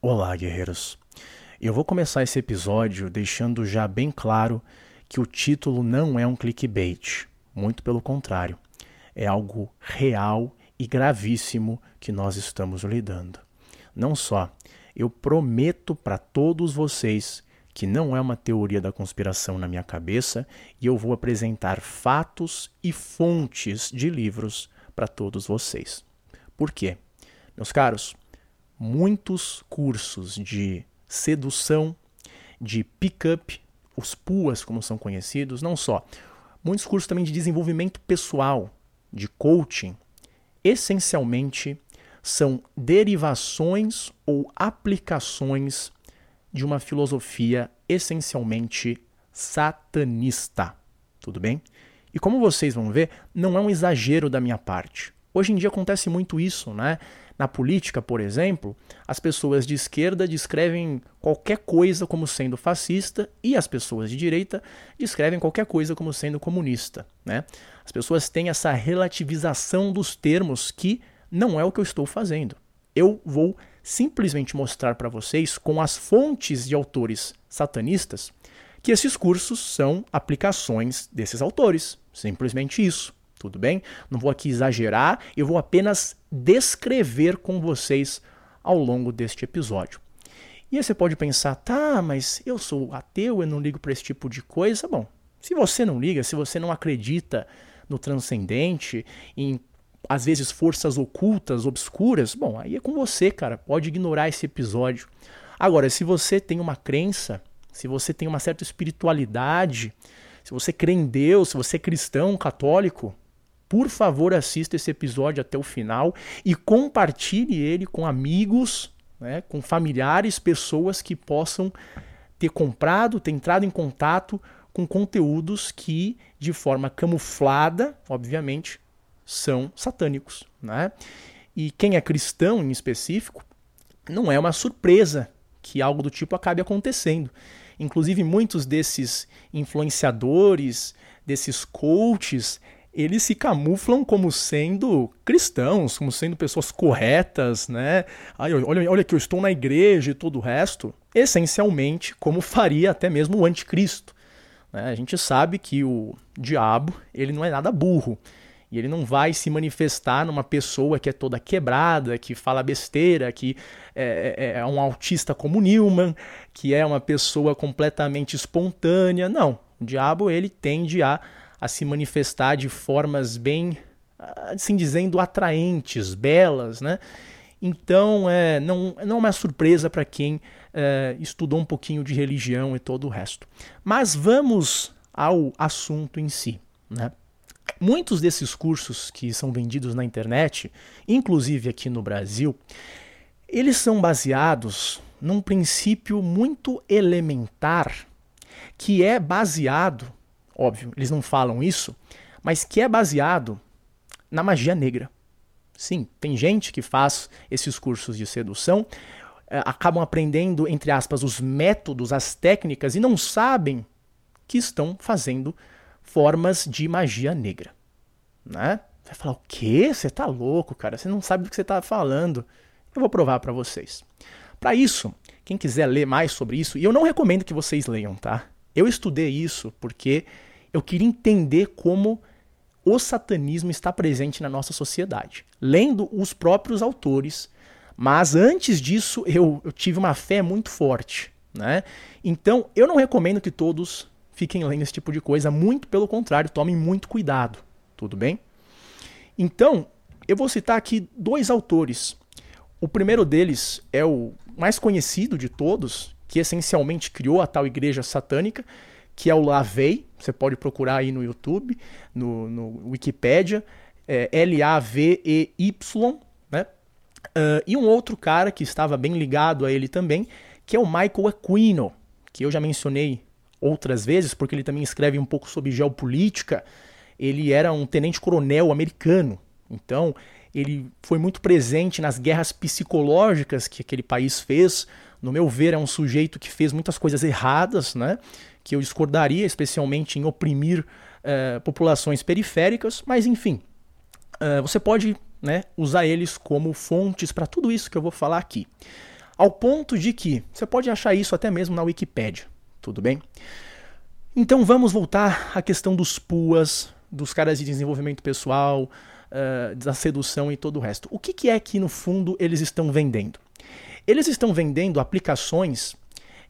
Olá, guerreiros. Eu vou começar esse episódio deixando já bem claro que o título não é um clickbait, muito pelo contrário. É algo real e gravíssimo que nós estamos lidando. Não só, eu prometo para todos vocês que não é uma teoria da conspiração na minha cabeça e eu vou apresentar fatos e fontes de livros para todos vocês. Por quê? Meus caros, muitos cursos de sedução, de pick-up, os PUAs, como são conhecidos, não só, muitos cursos também de desenvolvimento pessoal, de coaching, essencialmente são derivações ou aplicações de uma filosofia essencialmente satanista. Tudo bem? E como vocês vão ver, não é um exagero da minha parte. Hoje em dia acontece muito isso, né? Na política, por exemplo, as pessoas de esquerda descrevem qualquer coisa como sendo fascista e as pessoas de direita descrevem qualquer coisa como sendo comunista. Né? As pessoas têm essa relativização dos termos que não é o que eu estou fazendo. Eu vou simplesmente mostrar para vocês, com as fontes de autores satanistas, que esses cursos são aplicações desses autores. Simplesmente isso. Tudo bem? Não vou aqui exagerar, eu vou apenas descrever com vocês ao longo deste episódio. E aí você pode pensar, tá, mas eu sou ateu, eu não ligo para esse tipo de coisa. Bom, se você não liga, se você não acredita no transcendente, em às vezes forças ocultas, obscuras, bom, aí é com você, cara. Pode ignorar esse episódio. Agora, se você tem uma crença, se você tem uma certa espiritualidade, se você crê em Deus, se você é cristão, católico, por favor, assista esse episódio até o final e compartilhe ele com amigos, né, com familiares, pessoas que possam ter comprado, ter entrado em contato com conteúdos que, de forma camuflada, obviamente, são satânicos. Né? E quem é cristão em específico, não é uma surpresa que algo do tipo acabe acontecendo. Inclusive, muitos desses influenciadores, desses coaches, eles se camuflam como sendo cristãos, como sendo pessoas corretas, né? Ai, olha, olha que eu estou na igreja e todo o resto. Essencialmente, como faria até mesmo o anticristo. Né? A gente sabe que o diabo ele não é nada burro. E ele não vai se manifestar numa pessoa que é toda quebrada, que fala besteira, que é, é, é um autista como Newman, que é uma pessoa completamente espontânea. Não. O diabo ele tende a a se manifestar de formas bem, assim dizendo, atraentes, belas, né? Então, é, não, não é uma surpresa para quem é, estudou um pouquinho de religião e todo o resto. Mas vamos ao assunto em si. Né? Muitos desses cursos que são vendidos na internet, inclusive aqui no Brasil, eles são baseados num princípio muito elementar que é baseado óbvio, eles não falam isso, mas que é baseado na magia negra. Sim, tem gente que faz esses cursos de sedução, eh, acabam aprendendo, entre aspas, os métodos, as técnicas e não sabem que estão fazendo formas de magia negra. Né? Vai falar, o quê? Você tá louco, cara? Você não sabe do que você tá falando. Eu vou provar para vocês. Para isso, quem quiser ler mais sobre isso, e eu não recomendo que vocês leiam, tá? Eu estudei isso porque eu queria entender como o satanismo está presente na nossa sociedade, lendo os próprios autores. Mas antes disso, eu, eu tive uma fé muito forte. Né? Então, eu não recomendo que todos fiquem lendo esse tipo de coisa, muito pelo contrário, tomem muito cuidado. Tudo bem? Então, eu vou citar aqui dois autores. O primeiro deles é o mais conhecido de todos, que essencialmente criou a tal igreja satânica, que é o Lavei. Você pode procurar aí no YouTube, no, no Wikipedia, é, L-A-V-E-Y, né? Uh, e um outro cara que estava bem ligado a ele também, que é o Michael Aquino, que eu já mencionei outras vezes, porque ele também escreve um pouco sobre geopolítica. Ele era um tenente-coronel americano, então ele foi muito presente nas guerras psicológicas que aquele país fez. No meu ver, é um sujeito que fez muitas coisas erradas, né? Que eu discordaria, especialmente em oprimir uh, populações periféricas, mas enfim, uh, você pode né, usar eles como fontes para tudo isso que eu vou falar aqui. Ao ponto de que você pode achar isso até mesmo na Wikipédia, tudo bem? Então vamos voltar à questão dos PUAs, dos caras de desenvolvimento pessoal, uh, da sedução e todo o resto. O que, que é que no fundo eles estão vendendo? Eles estão vendendo aplicações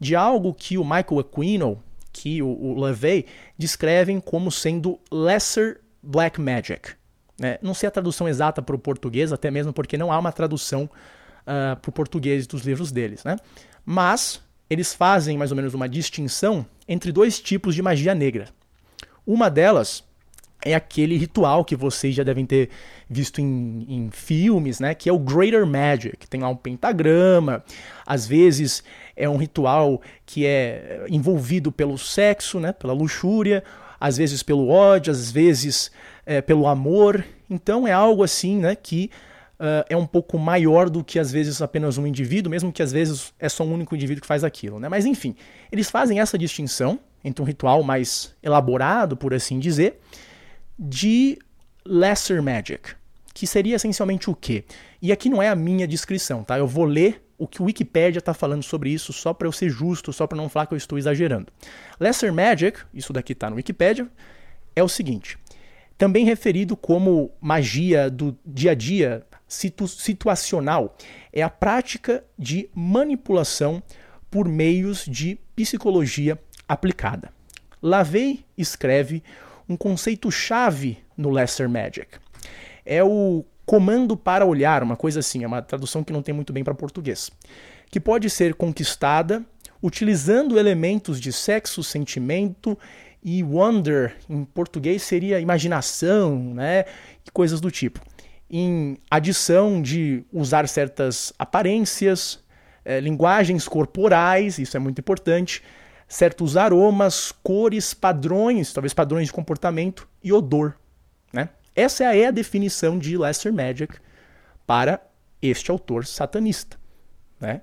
de algo que o Michael Aquino, que o, o LaVey, descrevem como sendo lesser black magic. Né? Não sei a tradução exata para o português, até mesmo porque não há uma tradução uh, para o português dos livros deles. Né? Mas eles fazem mais ou menos uma distinção entre dois tipos de magia negra. Uma delas é aquele ritual que vocês já devem ter visto em, em, filmes, né? Que é o Greater Magic. Tem lá um pentagrama. Às vezes é um ritual que é envolvido pelo sexo, né? Pela luxúria. Às vezes pelo ódio. Às vezes é, pelo amor. Então é algo assim, né? Que uh, é um pouco maior do que às vezes apenas um indivíduo, mesmo que às vezes é só um único indivíduo que faz aquilo, né? Mas enfim, eles fazem essa distinção entre um ritual mais elaborado, por assim dizer de Lesser Magic, que seria essencialmente o quê? E aqui não é a minha descrição, tá? Eu vou ler o que o Wikipedia está falando sobre isso, só para eu ser justo, só para não falar que eu estou exagerando. Lesser Magic, isso daqui está no Wikipedia, é o seguinte: também referido como magia do dia a dia situ situacional, é a prática de manipulação por meios de psicologia aplicada. Lavey escreve um conceito-chave no Lesser Magic. É o comando para olhar, uma coisa assim, é uma tradução que não tem muito bem para português, que pode ser conquistada utilizando elementos de sexo, sentimento e wonder, em português seria imaginação, né, e coisas do tipo. Em adição de usar certas aparências, é, linguagens corporais, isso é muito importante, certos aromas, cores, padrões, talvez padrões de comportamento e odor. Né? Essa é a definição de Lesser Magic para este autor satanista. Né?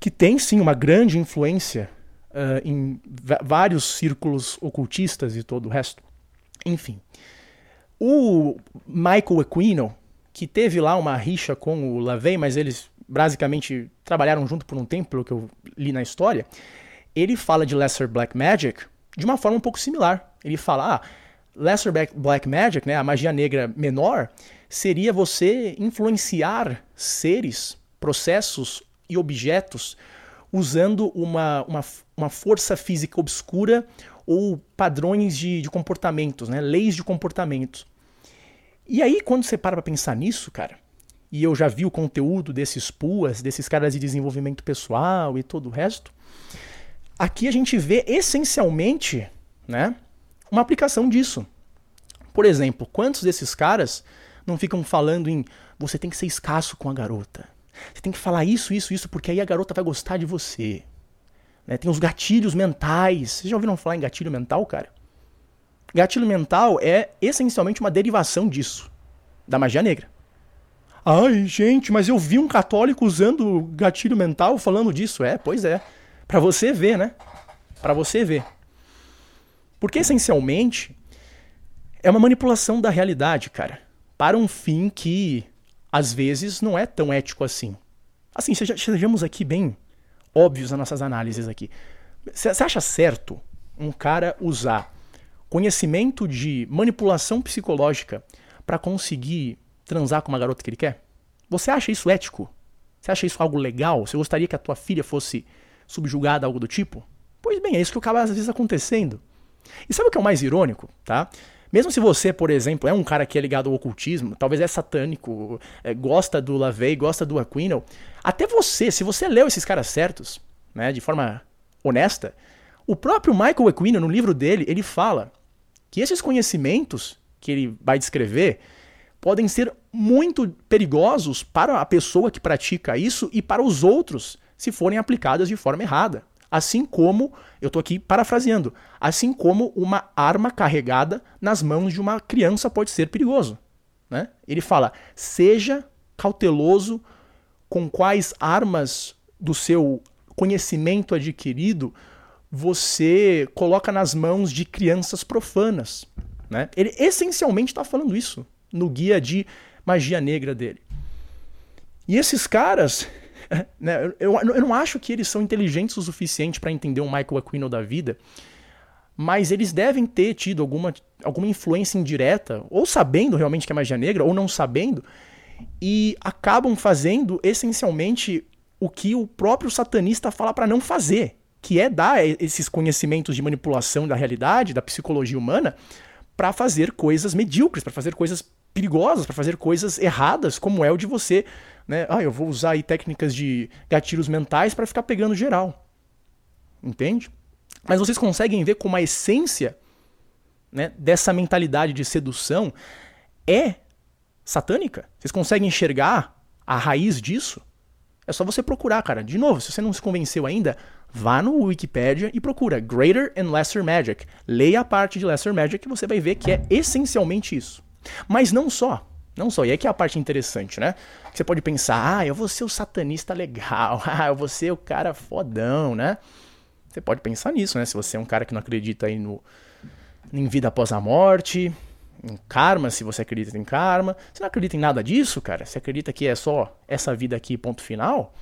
Que tem sim uma grande influência uh, em vários círculos ocultistas e todo o resto. Enfim. O Michael Aquino, que teve lá uma rixa com o LaVey, mas eles basicamente trabalharam junto por um tempo, pelo que eu li na história, ele fala de Lesser Black Magic de uma forma um pouco similar. Ele fala, ah, Lesser Black Magic, né, a magia negra menor, seria você influenciar seres, processos e objetos usando uma, uma, uma força física obscura ou padrões de, de comportamentos, né, leis de comportamento. E aí, quando você para pra pensar nisso, cara, e eu já vi o conteúdo desses PUAs, desses caras de desenvolvimento pessoal e todo o resto, Aqui a gente vê essencialmente né, uma aplicação disso. Por exemplo, quantos desses caras não ficam falando em você tem que ser escasso com a garota? Você tem que falar isso, isso, isso, porque aí a garota vai gostar de você. Né? Tem os gatilhos mentais. Vocês já ouviram falar em gatilho mental, cara? Gatilho mental é essencialmente uma derivação disso, da magia negra. Ai, gente, mas eu vi um católico usando gatilho mental falando disso. É, pois é. Para você ver, né? Para você ver. Porque essencialmente é uma manipulação da realidade, cara, para um fim que às vezes não é tão ético assim. Assim, sejamos aqui bem óbvios nas nossas análises aqui. Você acha certo um cara usar conhecimento de manipulação psicológica para conseguir transar com uma garota que ele quer? Você acha isso ético? Você acha isso algo legal? Você gostaria que a tua filha fosse subjugada, algo do tipo? Pois bem, é isso que acaba às vezes acontecendo. E sabe o que é o mais irônico, tá? Mesmo se você, por exemplo, é um cara que é ligado ao ocultismo, talvez é satânico, é, gosta do LaVey, gosta do Aquino, até você, se você leu esses caras certos, né, de forma honesta, o próprio Michael Aquino, no livro dele, ele fala que esses conhecimentos que ele vai descrever podem ser muito perigosos para a pessoa que pratica isso e para os outros se forem aplicadas de forma errada. Assim como, eu estou aqui parafraseando, assim como uma arma carregada nas mãos de uma criança pode ser perigoso. Né? Ele fala: seja cauteloso com quais armas do seu conhecimento adquirido você coloca nas mãos de crianças profanas. Né? Ele essencialmente está falando isso no guia de magia negra dele. E esses caras né? eu, eu, não acho que eles são inteligentes o suficiente para entender um Michael Aquino da vida, mas eles devem ter tido alguma, alguma influência indireta, ou sabendo realmente que é magia negra, ou não sabendo, e acabam fazendo essencialmente o que o próprio satanista fala para não fazer, que é dar esses conhecimentos de manipulação da realidade, da psicologia humana, para fazer coisas medíocres, para fazer coisas perigosas, para fazer coisas erradas, como é o de você, né? Ah, eu vou usar aí técnicas de gatilhos mentais para ficar pegando geral. Entende? Mas vocês conseguem ver como a essência né, dessa mentalidade de sedução é satânica? Vocês conseguem enxergar a raiz disso? É só você procurar, cara. De novo, se você não se convenceu ainda, vá no Wikipedia e procura Greater and Lesser Magic. Leia a parte de Lesser Magic e você vai ver que é essencialmente isso. Mas não só. Não só. E aqui é a parte interessante, né? Você pode pensar, ah, eu vou ser o satanista legal, ah, eu vou ser o cara fodão, né? Você pode pensar nisso, né? Se você é um cara que não acredita aí no, em vida após a morte, em karma, se você acredita em karma. Você não acredita em nada disso, cara? Você acredita que é só essa vida aqui, ponto final?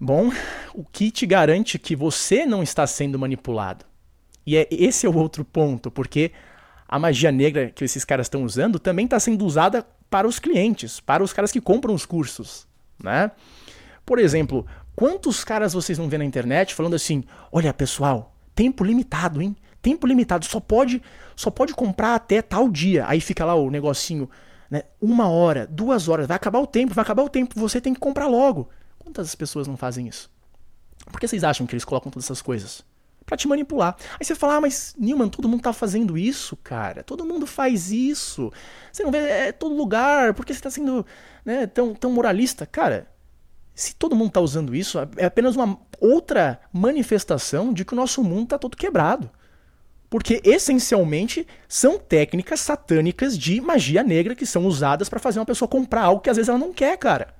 Bom, o que te garante que você não está sendo manipulado? E é, esse é o outro ponto, porque a magia negra que esses caras estão usando também está sendo usada para os clientes, para os caras que compram os cursos, né? Por exemplo, quantos caras vocês não vê na internet falando assim: "Olha, pessoal, tempo limitado, hein? tempo limitado, só pode, só pode comprar até tal dia. Aí fica lá o negocinho, né? Uma hora, duas horas, vai acabar o tempo, vai acabar o tempo, você tem que comprar logo. Quantas pessoas não fazem isso? Por que vocês acham que eles colocam todas essas coisas? Pra te manipular. Aí você fala, ah, mas Newman, todo mundo tá fazendo isso, cara. Todo mundo faz isso. Você não vê, é todo lugar. Por que você tá sendo né, tão, tão moralista? Cara, se todo mundo tá usando isso, é apenas uma outra manifestação de que o nosso mundo tá todo quebrado. Porque essencialmente são técnicas satânicas de magia negra que são usadas para fazer uma pessoa comprar algo que às vezes ela não quer, cara.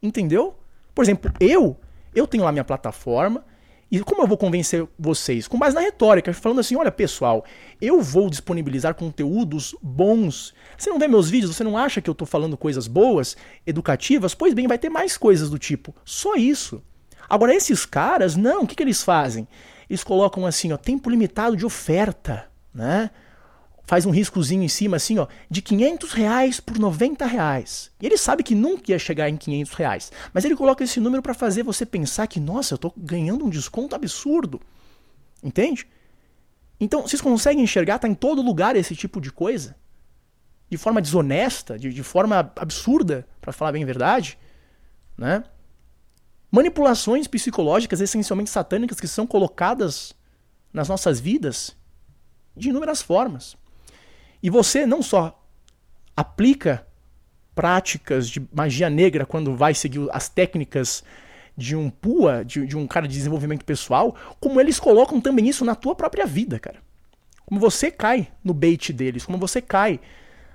Entendeu? Por exemplo, eu, eu tenho lá minha plataforma, e como eu vou convencer vocês? Com base na retórica, falando assim: olha, pessoal, eu vou disponibilizar conteúdos bons. Você não vê meus vídeos, você não acha que eu estou falando coisas boas, educativas? Pois bem, vai ter mais coisas do tipo. Só isso. Agora, esses caras, não, o que, que eles fazem? eles colocam assim, ó, tempo limitado de oferta, né? Faz um riscozinho em cima assim, ó, de 500 reais por 90 reais. E ele sabe que nunca ia chegar em 500 reais. Mas ele coloca esse número para fazer você pensar que, nossa, eu tô ganhando um desconto absurdo. Entende? Então, vocês conseguem enxergar, tá em todo lugar esse tipo de coisa? De forma desonesta, de, de forma absurda, para falar bem a verdade, né? manipulações psicológicas essencialmente satânicas que são colocadas nas nossas vidas de inúmeras formas. E você não só aplica práticas de magia negra quando vai seguir as técnicas de um PUA, de, de, um cara de desenvolvimento pessoal, como eles colocam também isso na tua própria vida, cara. Como você cai no bait deles, como você cai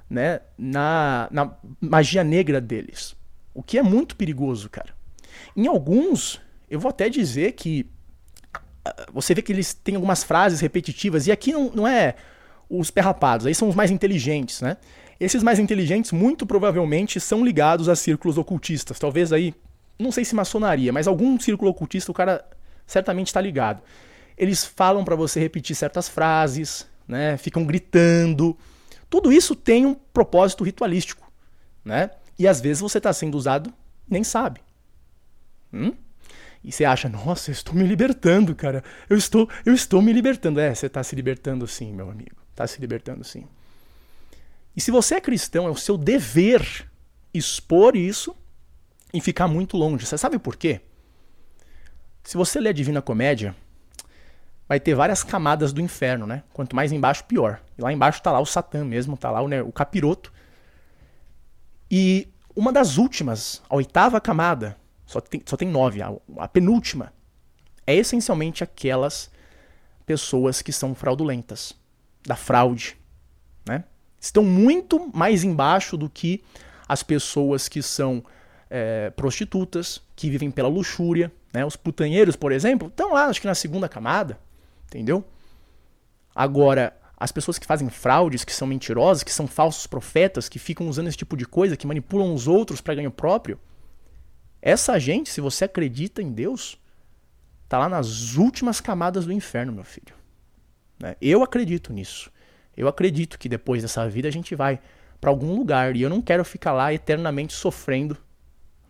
né, na, na magia negra deles. O que é muito perigoso, cara. Em alguns, eu vou até dizer que ah, você vê que eles têm algumas frases repetitivas, e aqui não, não é os perrapados, aí são os mais inteligentes, né? Esses mais inteligentes muito provavelmente são ligados a círculos ocultistas. Talvez aí, não sei se maçonaria, mas algum círculo ocultista o cara certamente está ligado. Eles falam para você repetir certas frases, né? Ficam gritando. Tudo isso tem um propósito ritualístico, né? E às vezes você está sendo usado nem sabe. Hum? E você acha, nossa, eu estou me libertando, cara. Eu estou, eu estou me libertando. É, você está se libertando sim, meu amigo. Está se libertando sim. E se você é cristão, é o seu dever expor isso e ficar muito longe. Você sabe por quê? Se você ler a Divina Comédia, vai ter várias camadas do inferno, né? Quanto mais embaixo, pior. E lá embaixo tá lá o Satã mesmo, tá lá o, né, o capiroto. E uma das últimas, a oitava camada, só tem, só tem nove. A, a penúltima é essencialmente aquelas pessoas que são fraudulentas, da fraude. Né? Estão muito mais embaixo do que as pessoas que são é, prostitutas, que vivem pela luxúria. Né? Os putanheiros, por exemplo, estão lá, acho que na segunda camada. Entendeu? Agora, as pessoas que fazem fraudes, que são mentirosas, que são falsos profetas, que ficam usando esse tipo de coisa, que manipulam os outros para ganho próprio, Essa gente, se você acredita em Deus, tá lá nas últimas camadas do inferno, meu filho. Né? Eu acredito nisso. Eu acredito que depois dessa vida a gente vai para algum lugar e eu não quero ficar lá eternamente sofrendo.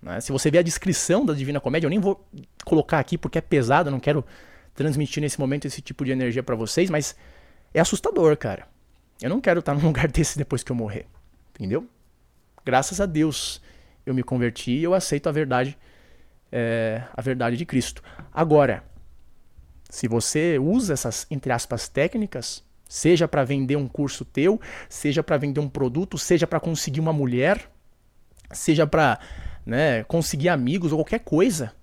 Né? Se você ver a descrição da Divina Comédia, eu nem vou colocar aqui porque é pesado, eu não quero transmitir nesse momento esse tipo de energia para vocês, mas é assustador, cara. Eu não quero estar num lugar desse depois que eu morrer. Entendeu? Graças a Deus eu me converti e eu aceito a verdade, é, a verdade de Cristo. Agora, se você usa essas, entre aspas, técnicas, seja para vender um curso teu, seja para vender um produto, seja para conseguir uma mulher, seja para né, conseguir amigos ou qualquer coisa,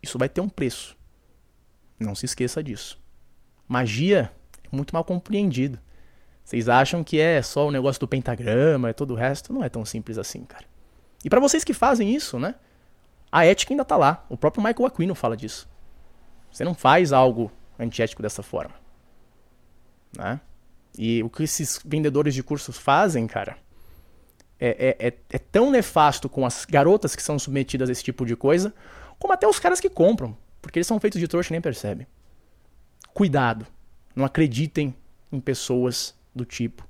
isso vai ter um preço. Não se esqueça disso. Magia é muito mal compreendido. Vocês acham que é só o negócio do pentagrama e todo o resto? Não é tão simples assim, cara. E para vocês que fazem isso, né? A ética ainda tá lá. O próprio Michael Aquino fala disso. Você não faz algo antiético dessa forma. Né? E o que esses vendedores de cursos fazem, cara, é, é, é, é tão nefasto com as garotas que são submetidas a esse tipo de coisa, como até os caras que compram. Porque eles são feitos de trouxa e nem percebem. Cuidado. Não acreditem em pessoas do tipo.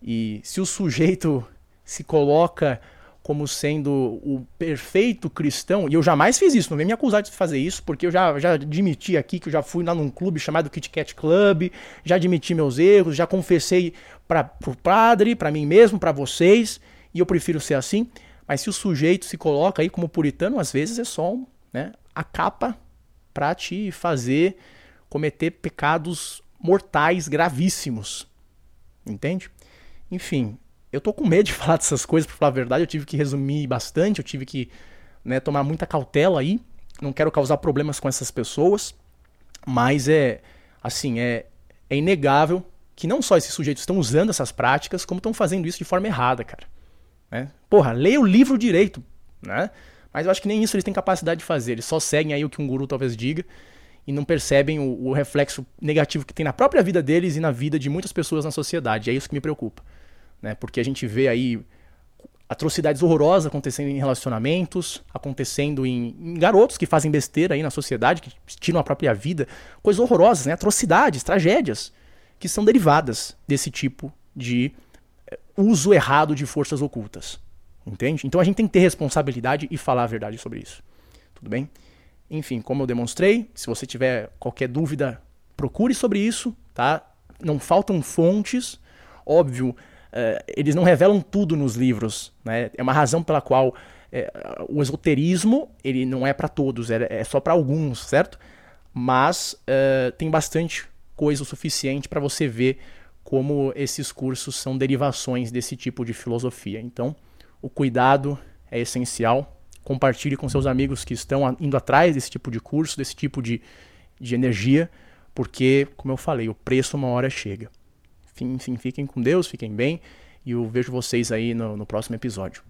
E se o sujeito se coloca como sendo o perfeito cristão, e eu jamais fiz isso, não vem me acusar de fazer isso, porque eu já, já admiti aqui que eu já fui lá num clube chamado Kit Kat Club, já admiti meus erros, já confessei para o padre, para mim mesmo, para vocês, e eu prefiro ser assim. Mas se o sujeito se coloca aí como puritano, às vezes é só né, a capa para te fazer cometer pecados mortais gravíssimos. Entende? Enfim, eu tô com medo de falar dessas coisas, pra falar a verdade. Eu tive que resumir bastante, eu tive que né, tomar muita cautela aí. Não quero causar problemas com essas pessoas. Mas é, assim, é, é inegável que não só esses sujeitos estão usando essas práticas, como estão fazendo isso de forma errada, cara. Né? Porra, leia o livro direito, né? Mas eu acho que nem isso eles têm capacidade de fazer. Eles só seguem aí o que um guru talvez diga e não percebem o, o, reflexo negativo que tem na própria vida deles e na vida de muitas pessoas na sociedade. É isso que me preocupa. Né? Porque a gente vê aí atrocidades horrorosas acontecendo em relacionamentos, acontecendo em, em, garotos que fazem besteira aí na sociedade, que tiram a própria vida. Coisas horrorosas, né? atrocidades, tragédias, que são derivadas desse tipo de eh, uso errado de forças ocultas. Entende? Então a gente tem que ter responsabilidade e falar a verdade sobre isso. Tudo bem? Enfim, como eu demonstrei, se você tiver qualquer dúvida, procure sobre isso, tá? Não faltam fontes. Óbvio, uh, eles não revelam tudo nos livros, né? É uma razão pela qual é, o esoterismo ele não é para todos, é, é só para alguns, certo? Mas uh, tem bastante coisa o suficiente para você ver como esses cursos são derivações desse tipo de filosofia. Então, o cuidado é essencial. Compartilhe com seus amigos que estão indo atrás desse tipo de curso, desse tipo de, de energia, porque, como eu falei, o preço uma hora chega. Enfim, fiquem com Deus, fiquem bem e eu vejo vocês aí no, no próximo episódio.